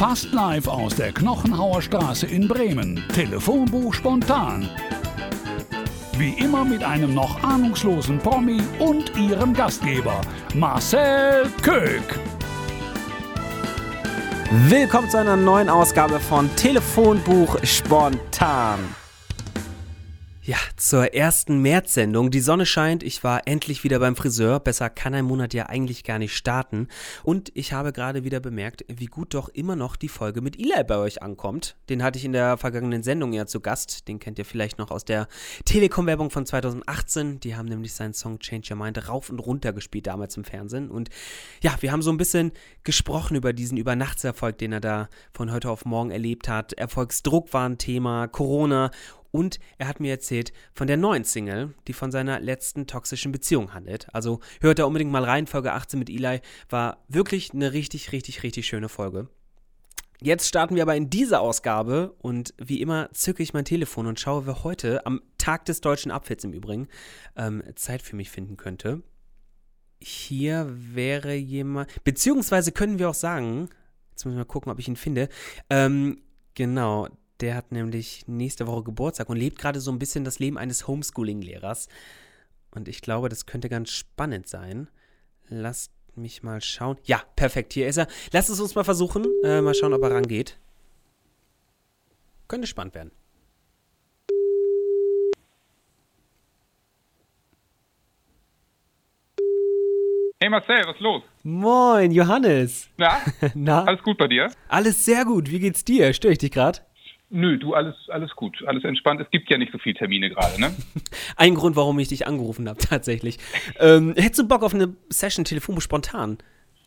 Fast live aus der Knochenhauer Straße in Bremen. Telefonbuch spontan. Wie immer mit einem noch ahnungslosen Promi und ihrem Gastgeber, Marcel Köck. Willkommen zu einer neuen Ausgabe von Telefonbuch Spontan. Ja, zur ersten März-Sendung. Die Sonne scheint, ich war endlich wieder beim Friseur. Besser kann ein Monat ja eigentlich gar nicht starten. Und ich habe gerade wieder bemerkt, wie gut doch immer noch die Folge mit Eli bei euch ankommt. Den hatte ich in der vergangenen Sendung ja zu Gast. Den kennt ihr vielleicht noch aus der Telekom-Werbung von 2018. Die haben nämlich seinen Song Change Your Mind rauf und runter gespielt damals im Fernsehen. Und ja, wir haben so ein bisschen gesprochen über diesen Übernachtserfolg, den er da von heute auf morgen erlebt hat. Erfolgsdruck war ein Thema, Corona und er hat mir erzählt von der neuen Single, die von seiner letzten toxischen Beziehung handelt. Also hört da unbedingt mal rein. Folge 18 mit Eli war wirklich eine richtig, richtig, richtig schöne Folge. Jetzt starten wir aber in dieser Ausgabe und wie immer zücke ich mein Telefon und schaue, wer heute am Tag des deutschen Apfels im Übrigen ähm, Zeit für mich finden könnte. Hier wäre jemand, beziehungsweise können wir auch sagen, jetzt müssen wir mal gucken, ob ich ihn finde. Ähm, genau, der hat nämlich nächste Woche Geburtstag und lebt gerade so ein bisschen das Leben eines Homeschooling-Lehrers. Und ich glaube, das könnte ganz spannend sein. Lasst mich mal schauen. Ja, perfekt, hier ist er. Lasst es uns mal versuchen. Äh, mal schauen, ob er rangeht. Könnte spannend werden. Hey Marcel, was ist los? Moin, Johannes. Na? Na? Alles gut bei dir? Alles sehr gut. Wie geht's dir? Störe ich dich gerade? Nö, du, alles, alles gut, alles entspannt. Es gibt ja nicht so viele Termine gerade, ne? Ein Grund, warum ich dich angerufen habe, tatsächlich. ähm, hättest du Bock auf eine Session Telefon spontan?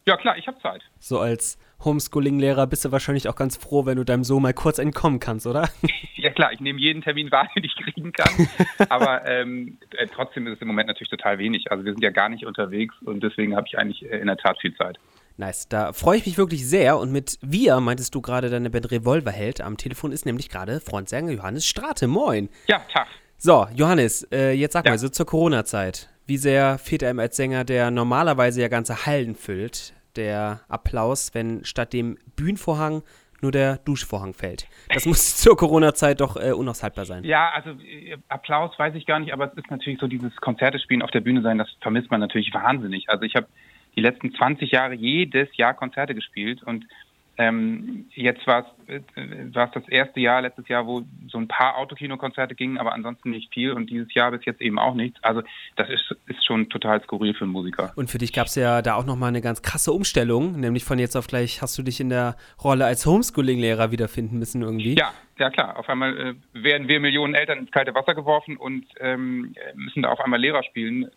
Ja, klar, ich habe Zeit. So als Homeschooling-Lehrer bist du wahrscheinlich auch ganz froh, wenn du deinem Sohn mal kurz entkommen kannst, oder? ja, klar, ich nehme jeden Termin wahr, den ich kriegen kann. Aber ähm, äh, trotzdem ist es im Moment natürlich total wenig. Also wir sind ja gar nicht unterwegs und deswegen habe ich eigentlich äh, in der Tat viel Zeit. Nice, da freue ich mich wirklich sehr. Und mit wir meintest du gerade deine Band Revolverheld. Am Telefon ist nämlich gerade Frontsänger Johannes Strate. Moin. Ja, Tag. So, Johannes, äh, jetzt sag ja. mal, so zur Corona-Zeit. Wie sehr fehlt einem als Sänger, der normalerweise ja ganze Hallen füllt, der Applaus, wenn statt dem Bühnenvorhang nur der Duschvorhang fällt. Das muss zur Corona-Zeit doch äh, unaushaltbar sein. Ja, also äh, Applaus weiß ich gar nicht, aber es ist natürlich so dieses Konzerte spielen auf der Bühne sein, das vermisst man natürlich wahnsinnig. Also ich habe die letzten 20 Jahre jedes Jahr Konzerte gespielt und ähm, jetzt war es äh, das erste Jahr, letztes Jahr, wo so ein paar Autokinokonzerte gingen, aber ansonsten nicht viel und dieses Jahr bis jetzt eben auch nichts. Also das ist, ist schon total skurril für einen Musiker. Und für dich gab es ja da auch nochmal eine ganz krasse Umstellung, nämlich von jetzt auf gleich hast du dich in der Rolle als Homeschooling-Lehrer wiederfinden müssen irgendwie. Ja, ja klar. Auf einmal äh, werden wir Millionen Eltern ins kalte Wasser geworfen und ähm, müssen da auf einmal Lehrer spielen.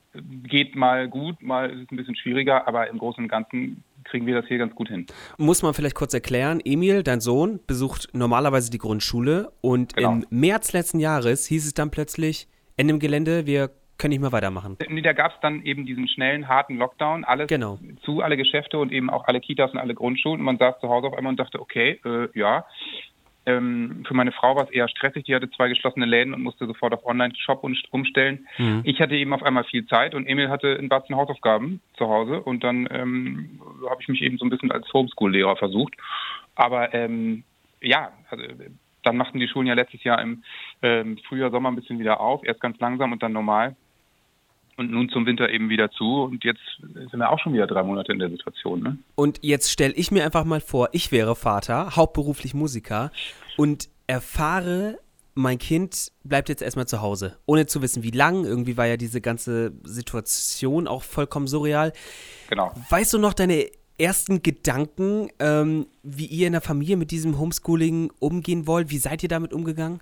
Geht mal gut, mal ist es ein bisschen schwieriger, aber im Großen und Ganzen kriegen wir das hier ganz gut hin. Muss man vielleicht kurz erklären, Emil, dein Sohn, besucht normalerweise die Grundschule und genau. im März letzten Jahres hieß es dann plötzlich, in dem Gelände, wir können nicht mehr weitermachen. Nee, da gab es dann eben diesen schnellen, harten Lockdown, alles genau. zu, alle Geschäfte und eben auch alle Kitas und alle Grundschulen. Und man saß zu Hause auf einmal und dachte, okay, äh, ja, ähm, für meine Frau war es eher stressig. Die hatte zwei geschlossene Läden und musste sofort auf Online-Shop umstellen. Mhm. Ich hatte eben auf einmal viel Zeit und Emil hatte ein Batzen Hausaufgaben zu Hause und dann ähm, habe ich mich eben so ein bisschen als Homeschool-Lehrer versucht. Aber ähm, ja, also, dann machten die Schulen ja letztes Jahr im ähm, Frühjahr, Sommer ein bisschen wieder auf, erst ganz langsam und dann normal und nun zum Winter eben wieder zu. Und jetzt sind wir auch schon wieder drei Monate in der Situation. Ne? Und jetzt stelle ich mir einfach mal vor, ich wäre Vater, hauptberuflich Musiker und erfahre, mein Kind bleibt jetzt erstmal zu Hause, ohne zu wissen, wie lang. Irgendwie war ja diese ganze Situation auch vollkommen surreal. Genau. Weißt du noch deine ersten Gedanken, ähm, wie ihr in der Familie mit diesem Homeschooling umgehen wollt? Wie seid ihr damit umgegangen?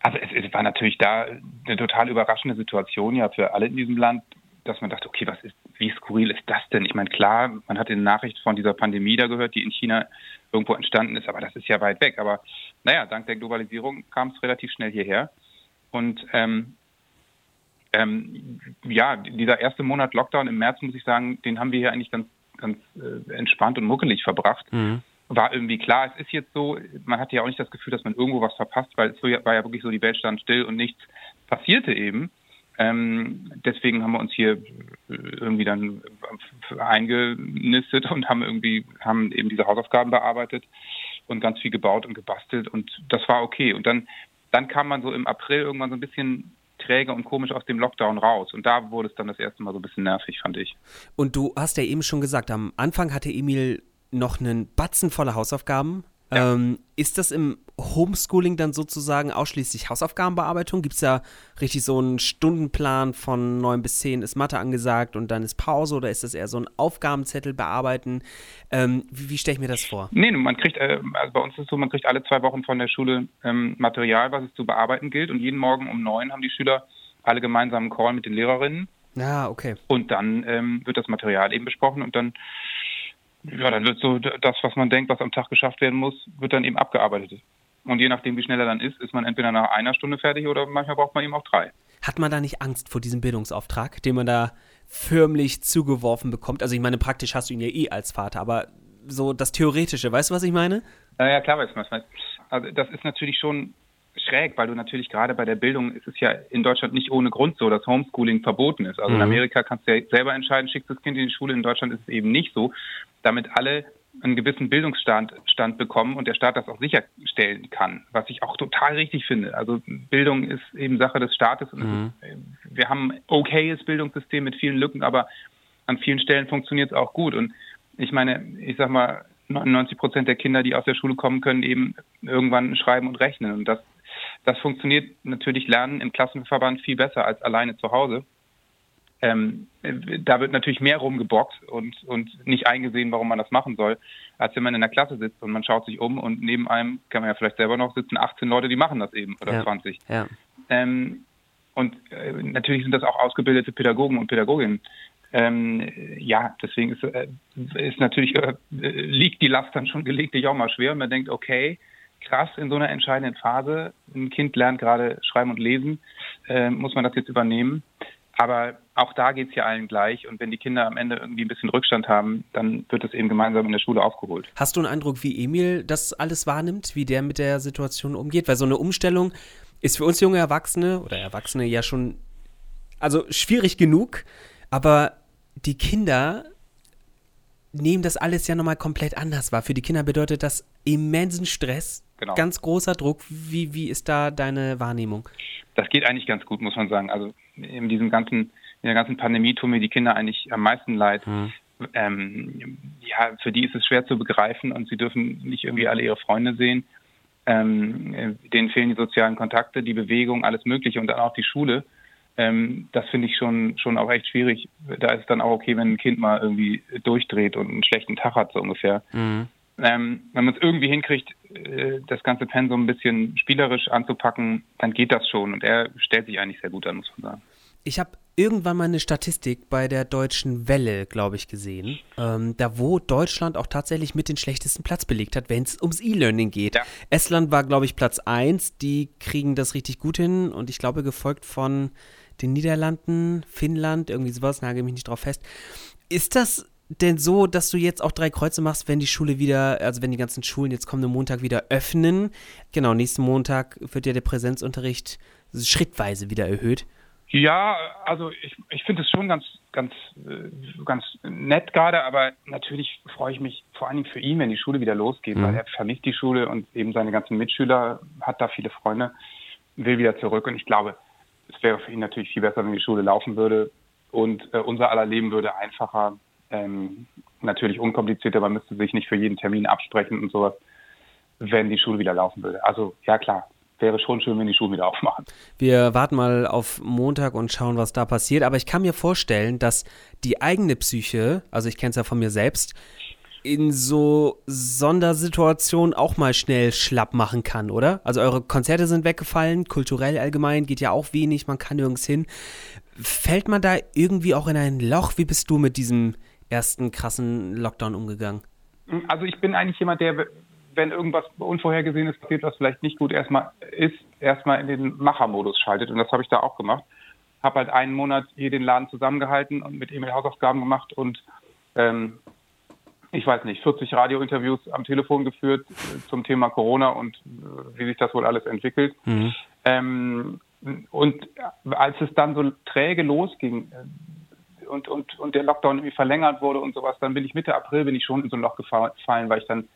Also es, es, war natürlich da eine total überraschende Situation ja für alle in diesem Land, dass man dachte, okay, was ist, wie skurril ist das denn? Ich meine, klar, man hat die Nachricht von dieser Pandemie da gehört, die in China irgendwo entstanden ist, aber das ist ja weit weg. Aber naja, dank der Globalisierung kam es relativ schnell hierher. Und ähm, ähm, ja, dieser erste Monat Lockdown im März, muss ich sagen, den haben wir hier eigentlich ganz, ganz äh, entspannt und muckelig verbracht. Mhm war irgendwie klar, es ist jetzt so, man hatte ja auch nicht das Gefühl, dass man irgendwo was verpasst, weil es war ja wirklich so, die Welt stand still und nichts passierte eben. Ähm, deswegen haben wir uns hier irgendwie dann eingenistet und haben irgendwie, haben eben diese Hausaufgaben bearbeitet und ganz viel gebaut und gebastelt und das war okay. Und dann, dann kam man so im April irgendwann so ein bisschen träge und komisch aus dem Lockdown raus. Und da wurde es dann das erste Mal so ein bisschen nervig, fand ich. Und du hast ja eben schon gesagt, am Anfang hatte Emil noch einen Batzen voller Hausaufgaben. Ja. Ähm, ist das im Homeschooling dann sozusagen ausschließlich Hausaufgabenbearbeitung? Gibt es da richtig so einen Stundenplan von 9 bis 10 ist Mathe angesagt und dann ist Pause oder ist das eher so ein Aufgabenzettel bearbeiten? Ähm, wie, wie stelle ich mir das vor? Nee, man kriegt, äh, also bei uns ist es so, man kriegt alle zwei Wochen von der Schule ähm, Material, was es zu bearbeiten gilt und jeden Morgen um 9 haben die Schüler alle gemeinsam einen Call mit den Lehrerinnen. Ah, okay. Und dann ähm, wird das Material eben besprochen und dann ja, dann wird so das, was man denkt, was am Tag geschafft werden muss, wird dann eben abgearbeitet. Und je nachdem, wie schnell er dann ist, ist man entweder nach einer Stunde fertig oder manchmal braucht man eben auch drei. Hat man da nicht Angst vor diesem Bildungsauftrag, den man da förmlich zugeworfen bekommt? Also ich meine, praktisch hast du ihn ja eh als Vater, aber so das Theoretische, weißt du, was ich meine? Ja, ja klar, weiß meinst. Also das ist natürlich schon schräg, weil du natürlich gerade bei der Bildung ist es ja in Deutschland nicht ohne Grund so, dass Homeschooling verboten ist. Also mhm. in Amerika kannst du ja selber entscheiden, schickst das Kind in die Schule, in Deutschland ist es eben nicht so, damit alle einen gewissen Bildungsstand Stand bekommen und der Staat das auch sicherstellen kann, was ich auch total richtig finde. Also Bildung ist eben Sache des Staates und mhm. ist, wir haben ein okayes Bildungssystem mit vielen Lücken, aber an vielen Stellen funktioniert es auch gut. Und ich meine, ich sag mal, 99 Prozent der Kinder, die aus der Schule kommen, können eben irgendwann schreiben und rechnen. Und das das funktioniert natürlich Lernen im Klassenverband viel besser als alleine zu Hause. Ähm, da wird natürlich mehr rumgebockt und, und nicht eingesehen, warum man das machen soll, als wenn man in der Klasse sitzt und man schaut sich um und neben einem, kann man ja vielleicht selber noch sitzen, 18 Leute, die machen das eben oder ja, 20. Ja. Ähm, und äh, natürlich sind das auch ausgebildete Pädagogen und Pädagoginnen. Ähm, ja, deswegen ist, äh, ist natürlich, äh, liegt die Last dann schon gelegentlich auch mal schwer und man denkt, okay, krass in so einer entscheidenden Phase. Ein Kind lernt gerade schreiben und lesen, äh, muss man das jetzt übernehmen. Aber auch da geht es ja allen gleich. Und wenn die Kinder am Ende irgendwie ein bisschen Rückstand haben, dann wird das eben gemeinsam in der Schule aufgeholt. Hast du einen Eindruck, wie Emil das alles wahrnimmt, wie der mit der Situation umgeht? Weil so eine Umstellung ist für uns junge Erwachsene oder Erwachsene ja schon, also schwierig genug. Aber die Kinder nehmen das alles ja nochmal komplett anders wahr. Für die Kinder bedeutet das immensen Stress, genau. ganz großer Druck. Wie, wie ist da deine Wahrnehmung? Das geht eigentlich ganz gut, muss man sagen. Also in diesem ganzen, in der ganzen Pandemie tun mir die Kinder eigentlich am meisten leid. Mhm. Ähm, ja, für die ist es schwer zu begreifen und sie dürfen nicht irgendwie alle ihre Freunde sehen. Ähm, denen fehlen die sozialen Kontakte, die Bewegung, alles Mögliche und dann auch die Schule. Ähm, das finde ich schon, schon auch echt schwierig. Da ist es dann auch okay, wenn ein Kind mal irgendwie durchdreht und einen schlechten Tag hat, so ungefähr. Mhm. Ähm, wenn man es irgendwie hinkriegt, äh, das ganze Pensum ein bisschen spielerisch anzupacken, dann geht das schon. Und er stellt sich eigentlich sehr gut an, muss man sagen. Ich habe irgendwann mal eine Statistik bei der Deutschen Welle, glaube ich, gesehen, ähm, da wo Deutschland auch tatsächlich mit den schlechtesten Platz belegt hat, wenn es ums E-Learning geht. Ja. Estland war, glaube ich, Platz 1, die kriegen das richtig gut hin und ich glaube gefolgt von den Niederlanden, Finnland, irgendwie sowas, nagel mich nicht drauf fest. Ist das denn so, dass du jetzt auch drei Kreuze machst, wenn die Schule wieder, also wenn die ganzen Schulen jetzt kommenden Montag wieder öffnen? Genau, nächsten Montag wird ja der Präsenzunterricht schrittweise wieder erhöht. Ja, also ich, ich finde es schon ganz, ganz, äh, ganz nett gerade, aber natürlich freue ich mich vor allen Dingen für ihn, wenn die Schule wieder losgeht, mhm. weil er vermisst die Schule und eben seine ganzen Mitschüler, hat da viele Freunde, will wieder zurück und ich glaube, es wäre für ihn natürlich viel besser, wenn die Schule laufen würde und äh, unser aller Leben würde einfacher, ähm, natürlich unkomplizierter, man müsste sich nicht für jeden Termin absprechen und sowas, wenn die Schule wieder laufen würde. Also ja klar, wäre schon schön, wenn die Schulen wieder aufmachen. Wir warten mal auf Montag und schauen, was da passiert. Aber ich kann mir vorstellen, dass die eigene Psyche, also ich kenne es ja von mir selbst, in so Sondersituationen auch mal schnell schlapp machen kann, oder? Also eure Konzerte sind weggefallen, kulturell allgemein geht ja auch wenig, man kann nirgends hin. Fällt man da irgendwie auch in ein Loch? Wie bist du mit diesem ersten krassen Lockdown umgegangen? Also ich bin eigentlich jemand, der, wenn irgendwas Unvorhergesehenes passiert, was vielleicht nicht gut erstmal ist, erstmal in den Machermodus schaltet. Und das habe ich da auch gemacht. Habe halt einen Monat hier den Laden zusammengehalten und mit E-Mail Hausaufgaben gemacht und ähm, ich weiß nicht, 40 Radiointerviews am Telefon geführt äh, zum Thema Corona und äh, wie sich das wohl alles entwickelt. Mhm. Ähm, und als es dann so träge losging äh, und, und, und der Lockdown irgendwie verlängert wurde und sowas, dann bin ich Mitte April bin ich schon in so ein Loch gefallen, weil ich dann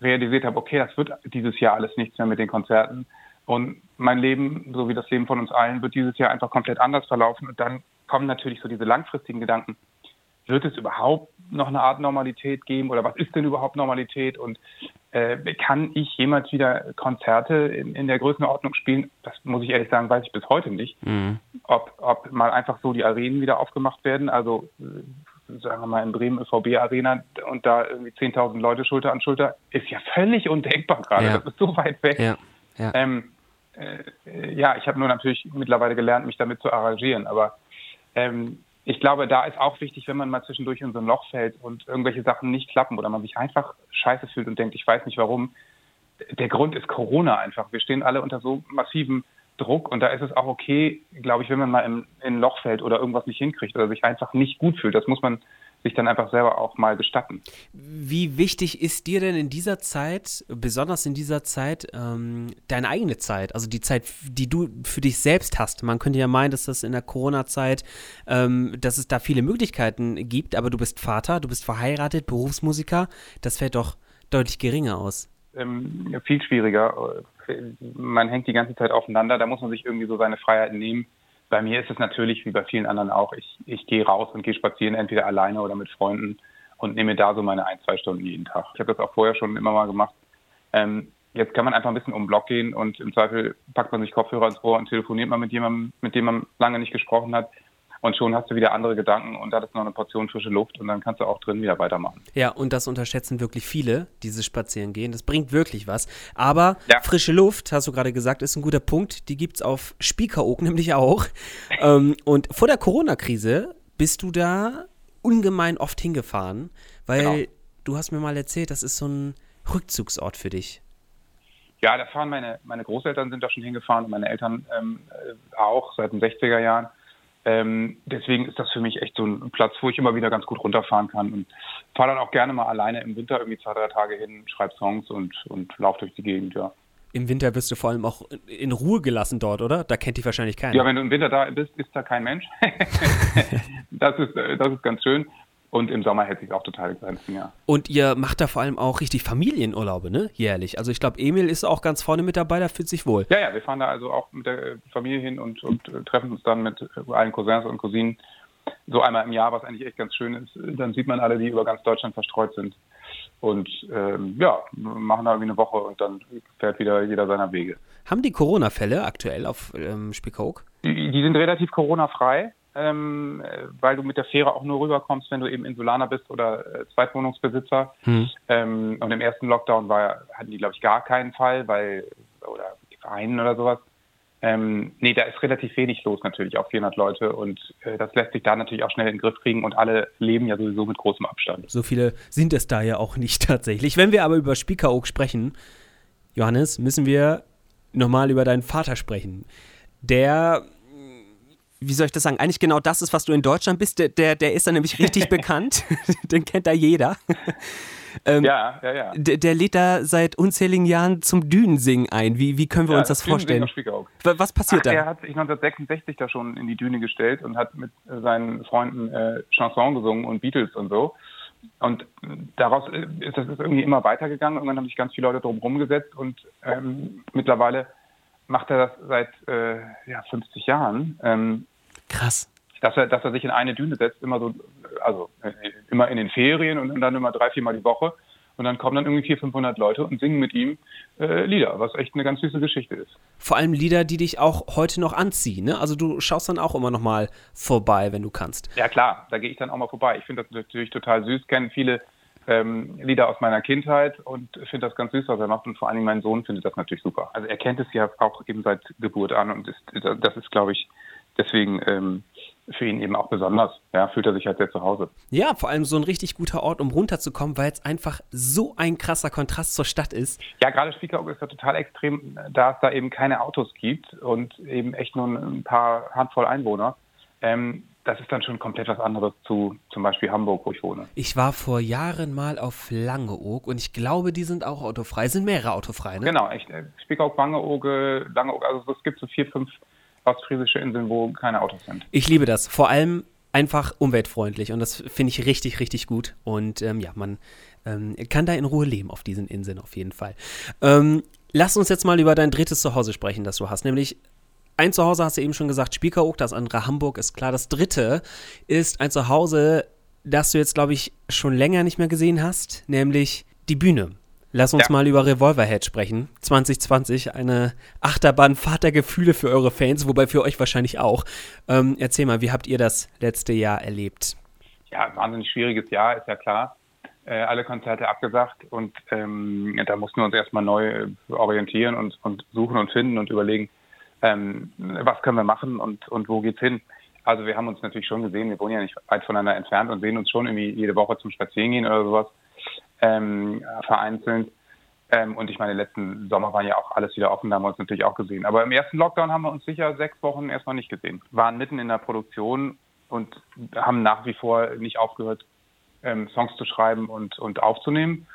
realisiert habe, okay, das wird dieses Jahr alles nichts mehr mit den Konzerten. Und mein Leben, so wie das Leben von uns allen, wird dieses Jahr einfach komplett anders verlaufen. Und dann kommen natürlich so diese langfristigen Gedanken. Wird es überhaupt noch eine Art Normalität geben oder was ist denn überhaupt Normalität? Und äh, kann ich jemals wieder Konzerte in, in, der Größenordnung spielen? Das muss ich ehrlich sagen, weiß ich bis heute nicht. Mhm. Ob, ob mal einfach so die Arenen wieder aufgemacht werden, also äh, sagen wir mal in Bremen ÖVB Arena und da irgendwie 10.000 Leute Schulter an Schulter, ist ja völlig undenkbar gerade. Ja. Das ist so weit weg. Ja. Ja. Ähm, äh, ja, ich habe nur natürlich mittlerweile gelernt, mich damit zu arrangieren. Aber ähm, ich glaube, da ist auch wichtig, wenn man mal zwischendurch in so ein Loch fällt und irgendwelche Sachen nicht klappen oder man sich einfach scheiße fühlt und denkt, ich weiß nicht warum. Der Grund ist Corona einfach. Wir stehen alle unter so massivem Druck und da ist es auch okay, glaube ich, wenn man mal in, in ein Loch fällt oder irgendwas nicht hinkriegt oder sich einfach nicht gut fühlt. Das muss man sich dann einfach selber auch mal gestatten. Wie wichtig ist dir denn in dieser Zeit, besonders in dieser Zeit, ähm, deine eigene Zeit, also die Zeit, die du für dich selbst hast? Man könnte ja meinen, dass das in der Corona-Zeit, ähm, dass es da viele Möglichkeiten gibt, aber du bist Vater, du bist verheiratet, Berufsmusiker, das fällt doch deutlich geringer aus. Ähm, viel schwieriger. Man hängt die ganze Zeit aufeinander, da muss man sich irgendwie so seine Freiheiten nehmen bei mir ist es natürlich wie bei vielen anderen auch, ich, ich gehe raus und gehe spazieren, entweder alleine oder mit Freunden und nehme da so meine ein, zwei Stunden jeden Tag. Ich habe das auch vorher schon immer mal gemacht. Ähm, jetzt kann man einfach ein bisschen um den Block gehen und im Zweifel packt man sich Kopfhörer ins Ohr und telefoniert mal mit jemandem, mit dem man lange nicht gesprochen hat und schon hast du wieder andere Gedanken und da ist noch eine Portion frische Luft und dann kannst du auch drin wieder weitermachen. Ja, und das unterschätzen wirklich viele, dieses Spazierengehen. Das bringt wirklich was. Aber ja. frische Luft, hast du gerade gesagt, ist ein guter Punkt. Die gibt es auf Spiekeroog nämlich auch. ähm, und vor der Corona-Krise bist du da ungemein oft hingefahren, weil genau. du hast mir mal erzählt, das ist so ein Rückzugsort für dich. Ja, da fahren meine, meine Großeltern sind da schon hingefahren und meine Eltern ähm, äh, auch seit den 60er Jahren. Ähm, deswegen ist das für mich echt so ein Platz, wo ich immer wieder ganz gut runterfahren kann und fahre dann auch gerne mal alleine im Winter irgendwie zwei, drei Tage hin, schreibe Songs und, und laufe durch die Gegend, ja. Im Winter wirst du vor allem auch in Ruhe gelassen dort, oder? Da kennt dich wahrscheinlich keiner. Ja, wenn du im Winter da bist, ist da kein Mensch. das, ist, das ist ganz schön. Und im Sommer hält sich auch total Grenzen, ja. Und ihr macht da vor allem auch richtig Familienurlaube, ne? Jährlich. Also ich glaube, Emil ist auch ganz vorne mit dabei, da fühlt sich wohl. Ja, ja, wir fahren da also auch mit der Familie hin und, und äh, treffen uns dann mit allen Cousins und Cousinen so einmal im Jahr, was eigentlich echt ganz schön ist. Dann sieht man alle, die über ganz Deutschland verstreut sind. Und ähm, ja, machen da irgendwie eine Woche und dann fährt wieder jeder seiner Wege. Haben die Corona-Fälle aktuell auf ähm, Spiekeroog? Die, die sind relativ Corona-frei ähm, weil du mit der Fähre auch nur rüberkommst, wenn du eben Insulaner bist oder äh, Zweitwohnungsbesitzer. Hm. Ähm, und im ersten Lockdown war, hatten die, glaube ich, gar keinen Fall, weil, oder die Vereinen oder sowas. Ähm, nee, da ist relativ wenig los natürlich, auch 400 Leute und äh, das lässt sich da natürlich auch schnell in den Griff kriegen und alle leben ja sowieso mit großem Abstand. So viele sind es da ja auch nicht tatsächlich. Wenn wir aber über Spiekeroog sprechen, Johannes, müssen wir nochmal über deinen Vater sprechen. Der wie soll ich das sagen, eigentlich genau das ist, was du in Deutschland bist. Der, der, der ist da nämlich richtig bekannt. Den kennt da jeder. Ähm, ja, ja, ja. Der, der, lädt da seit unzähligen Jahren zum Dünensingen ein. Wie, wie können wir ja, uns das vorstellen? Was passiert Ach, da? Er hat sich 1966 da schon in die Düne gestellt und hat mit seinen Freunden äh, Chanson gesungen und Beatles und so. Und daraus ist das ist irgendwie immer weitergegangen. Irgendwann haben sich ganz viele Leute drum rumgesetzt und ähm, mittlerweile macht er das seit äh, ja, 50 Jahren. Ähm, Krass. Dass er, dass er sich in eine Düne setzt, immer so, also immer in den Ferien und dann immer drei, viermal die Woche. Und dann kommen dann irgendwie 400, 500 Leute und singen mit ihm äh, Lieder, was echt eine ganz süße Geschichte ist. Vor allem Lieder, die dich auch heute noch anziehen. Ne? Also du schaust dann auch immer noch mal vorbei, wenn du kannst. Ja klar, da gehe ich dann auch mal vorbei. Ich finde das natürlich total süß. Kennen viele ähm, Lieder aus meiner Kindheit und finde das ganz süß, was er macht. Und vor allen Dingen mein Sohn findet das natürlich super. Also er kennt es ja auch eben seit Geburt an und ist, das ist, glaube ich, deswegen ähm, für ihn eben auch besonders. Ja, fühlt er sich halt sehr zu Hause. Ja, vor allem so ein richtig guter Ort, um runterzukommen, weil es einfach so ein krasser Kontrast zur Stadt ist. Ja, gerade Spiekeroog ist ja total extrem, da es da eben keine Autos gibt und eben echt nur ein paar Handvoll Einwohner. Ähm, das ist dann schon komplett was anderes zu zum Beispiel Hamburg, wo ich wohne. Ich war vor Jahren mal auf Langeoog und ich glaube, die sind auch autofrei. Sind mehrere autofrei, ne? Genau, echt. Spiekeroog, Langeoog, Langeoog, also es gibt so vier, fünf ostfriesische Inseln, wo keine Autos sind. Ich liebe das. Vor allem einfach umweltfreundlich und das finde ich richtig, richtig gut. Und ähm, ja, man ähm, kann da in Ruhe leben auf diesen Inseln auf jeden Fall. Ähm, lass uns jetzt mal über dein drittes Zuhause sprechen, das du hast, nämlich ein Zuhause hast du eben schon gesagt, Spiekeroog, das andere Hamburg ist klar. Das dritte ist ein Zuhause, das du jetzt, glaube ich, schon länger nicht mehr gesehen hast, nämlich die Bühne. Lass uns ja. mal über Revolverhead sprechen. 2020, eine Achterbahnfahrt der Gefühle für eure Fans, wobei für euch wahrscheinlich auch. Ähm, erzähl mal, wie habt ihr das letzte Jahr erlebt? Ja, wahnsinnig schwieriges Jahr, ist ja klar. Äh, alle Konzerte abgesagt und ähm, da mussten wir uns erstmal neu orientieren und, und suchen und finden und überlegen, ähm, was können wir machen und, und wo geht's hin. Also wir haben uns natürlich schon gesehen, wir wohnen ja nicht weit voneinander entfernt und sehen uns schon irgendwie jede Woche zum Spazierengehen oder sowas ähm, vereinzelt. Ähm, und ich meine, letzten Sommer waren ja auch alles wieder offen, da haben wir uns natürlich auch gesehen. Aber im ersten Lockdown haben wir uns sicher sechs Wochen erstmal nicht gesehen. Waren mitten in der Produktion und haben nach wie vor nicht aufgehört, ähm, Songs zu schreiben und, und aufzunehmen.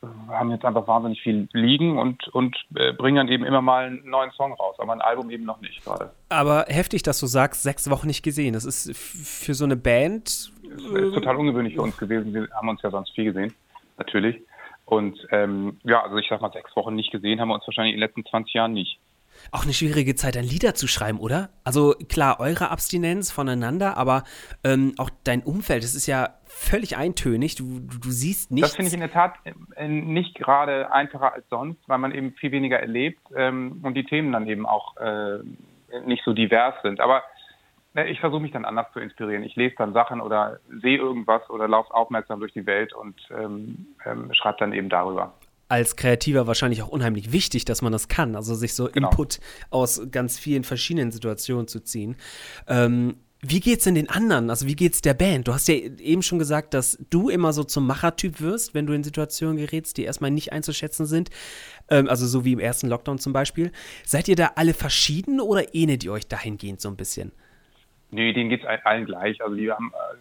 Wir haben jetzt einfach wahnsinnig viel liegen und, und äh, bringen dann eben immer mal einen neuen Song raus, aber ein Album eben noch nicht gerade. Aber heftig, dass du sagst, sechs Wochen nicht gesehen. Das ist für so eine Band. Das ist total ungewöhnlich für uns gewesen. Wir haben uns ja sonst viel gesehen natürlich. Und ähm, ja, also ich sag mal, sechs Wochen nicht gesehen haben wir uns wahrscheinlich in den letzten 20 Jahren nicht. Auch eine schwierige Zeit, ein Lieder zu schreiben, oder? Also klar, eure Abstinenz voneinander, aber ähm, auch dein Umfeld, das ist ja völlig eintönig. Du, du, du siehst nichts. Das finde ich in der Tat äh, nicht gerade einfacher als sonst, weil man eben viel weniger erlebt ähm, und die Themen dann eben auch äh, nicht so divers sind. Aber ich versuche mich dann anders zu inspirieren. Ich lese dann Sachen oder sehe irgendwas oder laufe aufmerksam durch die Welt und ähm, ähm, schreibe dann eben darüber. Als Kreativer wahrscheinlich auch unheimlich wichtig, dass man das kann, also sich so genau. Input aus ganz vielen verschiedenen Situationen zu ziehen. Ähm, wie geht's denn den anderen? Also wie geht's der Band? Du hast ja eben schon gesagt, dass du immer so zum Machertyp wirst, wenn du in Situationen gerätst, die erstmal nicht einzuschätzen sind. Ähm, also so wie im ersten Lockdown zum Beispiel. Seid ihr da alle verschieden oder ähnelt ihr euch dahingehend so ein bisschen? Nee, denen geht es allen gleich. Also die haben, äh,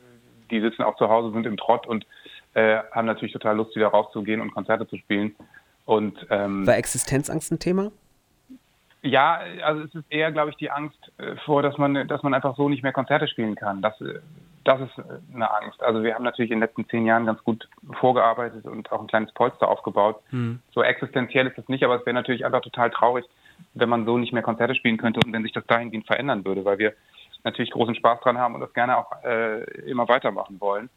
die sitzen auch zu Hause, sind im Trott und äh, haben natürlich total Lust, wieder rauszugehen und Konzerte zu spielen. Und, ähm, War Existenzangst ein Thema? Ja, also es ist eher, glaube ich, die Angst äh, vor, dass man, dass man einfach so nicht mehr Konzerte spielen kann. Das, äh, das ist eine Angst. Also wir haben natürlich in den letzten zehn Jahren ganz gut vorgearbeitet und auch ein kleines Polster aufgebaut. Hm. So existenziell ist es nicht, aber es wäre natürlich einfach total traurig, wenn man so nicht mehr Konzerte spielen könnte und wenn sich das dahingehend verändern würde, weil wir natürlich großen Spaß dran haben und das gerne auch äh, immer weitermachen wollen.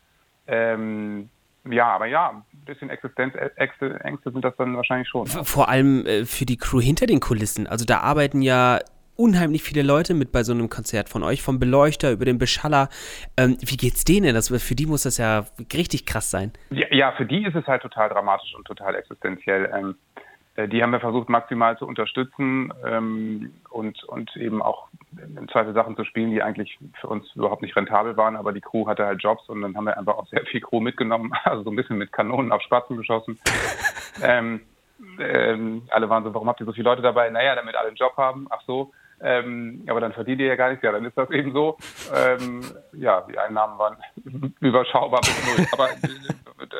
Ähm, ja, aber ja, ein bisschen Existenzängste Ängste sind das dann wahrscheinlich schon. Vor allem äh, für die Crew hinter den Kulissen. Also da arbeiten ja unheimlich viele Leute mit bei so einem Konzert von euch, vom Beleuchter über den Beschaller. Ähm, wie geht's denen? Das, für die muss das ja richtig krass sein. Ja, ja, für die ist es halt total dramatisch und total existenziell. Ähm, äh, die haben wir versucht maximal zu unterstützen ähm, und, und eben auch im Zweifel Sachen zu spielen, die eigentlich für uns überhaupt nicht rentabel waren, aber die Crew hatte halt Jobs und dann haben wir einfach auch sehr viel Crew mitgenommen, also so ein bisschen mit Kanonen auf Spatzen geschossen. ähm, ähm, alle waren so, warum habt ihr so viele Leute dabei? Naja, damit alle einen Job haben. Ach so. Ähm, aber dann verdient ihr ja gar nichts. Ja, dann ist das eben so. Ähm, ja, die Einnahmen waren überschaubar bis null. Aber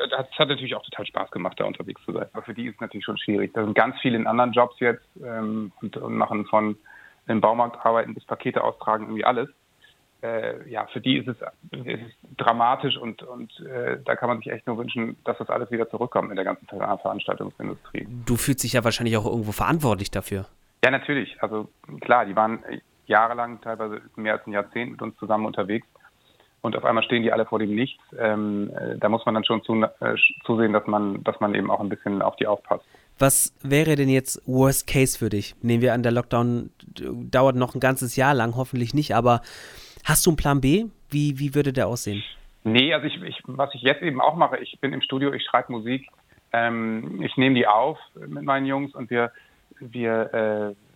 es hat natürlich auch total Spaß gemacht, da unterwegs zu sein. Aber für die ist es natürlich schon schwierig. Da sind ganz viele in anderen Jobs jetzt ähm, und, und, machen von im Baumarkt arbeiten bis Pakete austragen irgendwie alles. Äh, ja, für die ist es, ist es dramatisch und, und äh, da kann man sich echt nur wünschen, dass das alles wieder zurückkommt in der ganzen Veranstaltungsindustrie. Du fühlst dich ja wahrscheinlich auch irgendwo verantwortlich dafür. Ja, natürlich. Also klar, die waren jahrelang, teilweise mehr als ein Jahrzehnt mit uns zusammen unterwegs und auf einmal stehen die alle vor dem Nichts. Ähm, äh, da muss man dann schon zu, äh, zusehen, dass man, dass man eben auch ein bisschen auf die aufpasst. Was wäre denn jetzt Worst Case für dich? Nehmen wir an, der Lockdown dauert noch ein ganzes Jahr lang, hoffentlich nicht, aber hast du einen Plan B? Wie, wie würde der aussehen? Nee, also ich, ich, was ich jetzt eben auch mache, ich bin im Studio, ich schreibe Musik, ähm, ich nehme die auf mit meinen Jungs und wir, wir äh,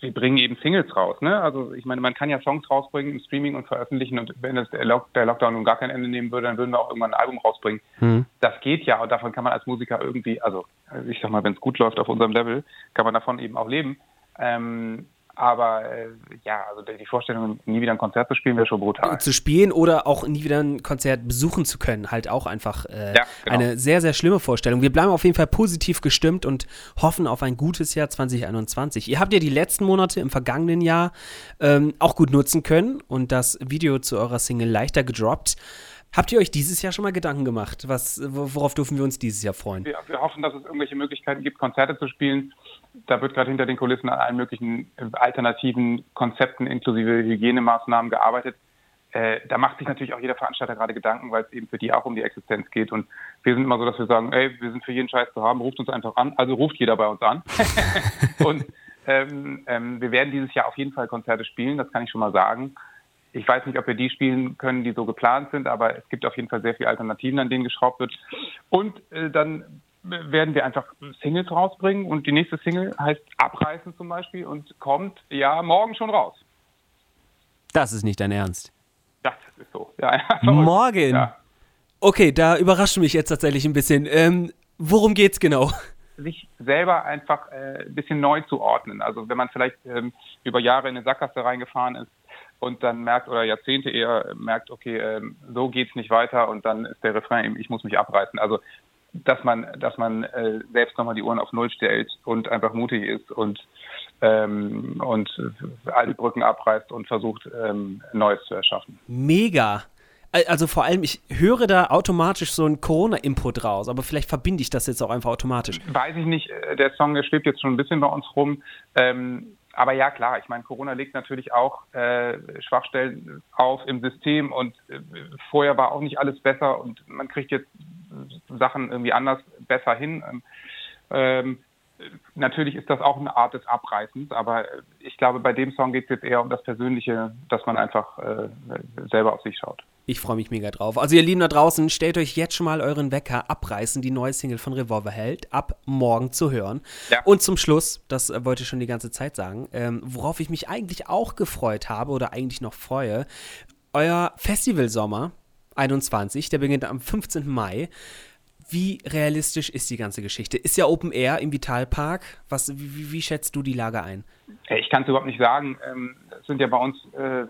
sie bringen eben Singles raus. Ne? Also ich meine, man kann ja Songs rausbringen im Streaming und veröffentlichen und wenn das der, Lock der Lockdown nun gar kein Ende nehmen würde, dann würden wir auch irgendwann ein Album rausbringen. Mhm. Das geht ja und davon kann man als Musiker irgendwie, also ich sag mal, wenn es gut läuft auf unserem Level, kann man davon eben auch leben. Ähm, Aber äh, ja, also die Vorstellung, nie wieder ein Konzert zu spielen, wäre schon brutal. Zu spielen oder auch nie wieder ein Konzert besuchen zu können, halt auch einfach äh, ja, genau. eine sehr, sehr schlimme Vorstellung. Wir bleiben auf jeden Fall positiv gestimmt und hoffen auf ein gutes Jahr 2021. Ihr habt ja die letzten Monate im vergangenen Jahr ähm, auch gut nutzen können und das Video zu eurer Single leichter gedroppt. Habt ihr euch dieses Jahr schon mal Gedanken gemacht? Was, worauf dürfen wir uns dieses Jahr freuen? Wir, wir hoffen, dass es irgendwelche Möglichkeiten gibt, Konzerte zu spielen da wird gerade hinter den Kulissen an allen möglichen alternativen Konzepten inklusive Hygienemaßnahmen gearbeitet. Äh, da macht sich natürlich auch jeder Veranstalter gerade Gedanken, weil es eben für die auch um die Existenz geht. Und wir sind immer so, dass wir sagen, ey, wir sind für jeden Scheiß zu haben, ruft uns einfach an. Also ruft jeder bei uns an. und ähm, ähm, wir werden dieses Jahr auf jeden Fall Konzerte spielen, das kann ich schon mal sagen. Ich weiß nicht, ob wir die spielen können, die so geplant sind, aber es gibt auf jeden Fall sehr viele Alternativen, an denen geschraubt wird. Und äh, dann werden wir einfach Singles rausbringen und die nächste Single heißt Abreißen zum Beispiel und kommt ja morgen schon raus. Das ist nicht dein Ernst. Das ist so. Ja, morgen? Ja. Okay, da überrascht mich jetzt tatsächlich ein bisschen. Ähm, worum geht's genau? Sich selber einfach äh, ein bisschen neu zu ordnen. Also wenn man vielleicht ähm, über Jahre in eine Sackgasse reingefahren ist, und dann merkt oder Jahrzehnte eher merkt, okay, ähm, so geht's nicht weiter und dann ist der Refrain eben, ich muss mich abreißen. Also dass man, dass man äh, selbst nochmal die Uhren auf Null stellt und einfach mutig ist und ähm, und alte Brücken abreißt und versucht, ähm, Neues zu erschaffen. Mega. Also vor allem, ich höre da automatisch so einen Corona-Input raus, aber vielleicht verbinde ich das jetzt auch einfach automatisch. Weiß ich nicht. Äh, der Song, der schwebt jetzt schon ein bisschen bei uns rum. Ähm, aber ja, klar, ich meine, Corona legt natürlich auch äh, Schwachstellen auf im System und äh, vorher war auch nicht alles besser und man kriegt jetzt Sachen irgendwie anders besser hin. Ähm, natürlich ist das auch eine Art des Abreißens, aber ich glaube, bei dem Song geht es jetzt eher um das Persönliche, dass man einfach äh, selber auf sich schaut. Ich freue mich mega drauf. Also ihr Lieben da draußen, stellt euch jetzt schon mal euren Wecker abreißen, die neue Single von Revolverheld, ab morgen zu hören. Ja. Und zum Schluss, das wollte ich schon die ganze Zeit sagen, ähm, worauf ich mich eigentlich auch gefreut habe oder eigentlich noch freue, euer Festivalsommer 21, der beginnt am 15. Mai. Wie realistisch ist die ganze Geschichte? Ist ja Open Air im Vitalpark. Was, wie, wie schätzt du die Lage ein? Ich kann es überhaupt nicht sagen. Ähm, es sind ja bei uns äh,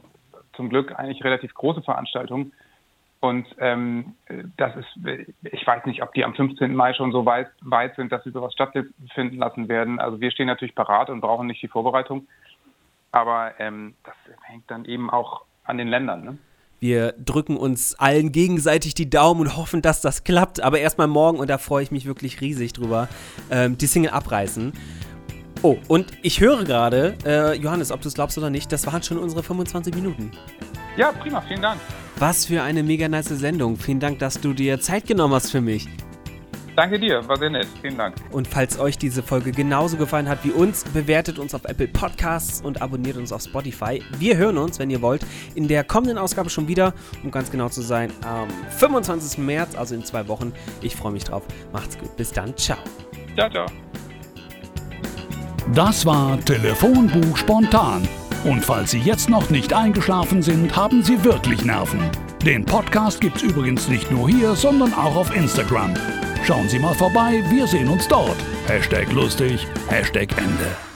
zum Glück eigentlich relativ große Veranstaltungen. Und ähm, das ist, ich weiß nicht, ob die am 15. Mai schon so weit, weit sind, dass sie sowas stattfinden lassen werden. Also wir stehen natürlich parat und brauchen nicht die Vorbereitung. Aber ähm, das hängt dann eben auch an den Ländern. Ne? Wir drücken uns allen gegenseitig die Daumen und hoffen, dass das klappt. Aber erstmal morgen, und da freue ich mich wirklich riesig drüber, ähm, die Single abreißen. Oh, und ich höre gerade, äh, Johannes, ob du es glaubst oder nicht, das waren schon unsere 25 Minuten. Ja, prima, vielen Dank. Was für eine mega nice Sendung. Vielen Dank, dass du dir Zeit genommen hast für mich. Danke dir, war sehr nett. Vielen Dank. Und falls euch diese Folge genauso gefallen hat wie uns, bewertet uns auf Apple Podcasts und abonniert uns auf Spotify. Wir hören uns, wenn ihr wollt, in der kommenden Ausgabe schon wieder, um ganz genau zu sein, am 25. März, also in zwei Wochen. Ich freue mich drauf. Macht's gut. Bis dann. Ciao. Ciao, ciao. Das war Telefonbuch spontan. Und falls Sie jetzt noch nicht eingeschlafen sind, haben Sie wirklich Nerven. Den Podcast gibt's übrigens nicht nur hier, sondern auch auf Instagram. Schauen Sie mal vorbei, wir sehen uns dort. Hashtag lustig, Hashtag Ende.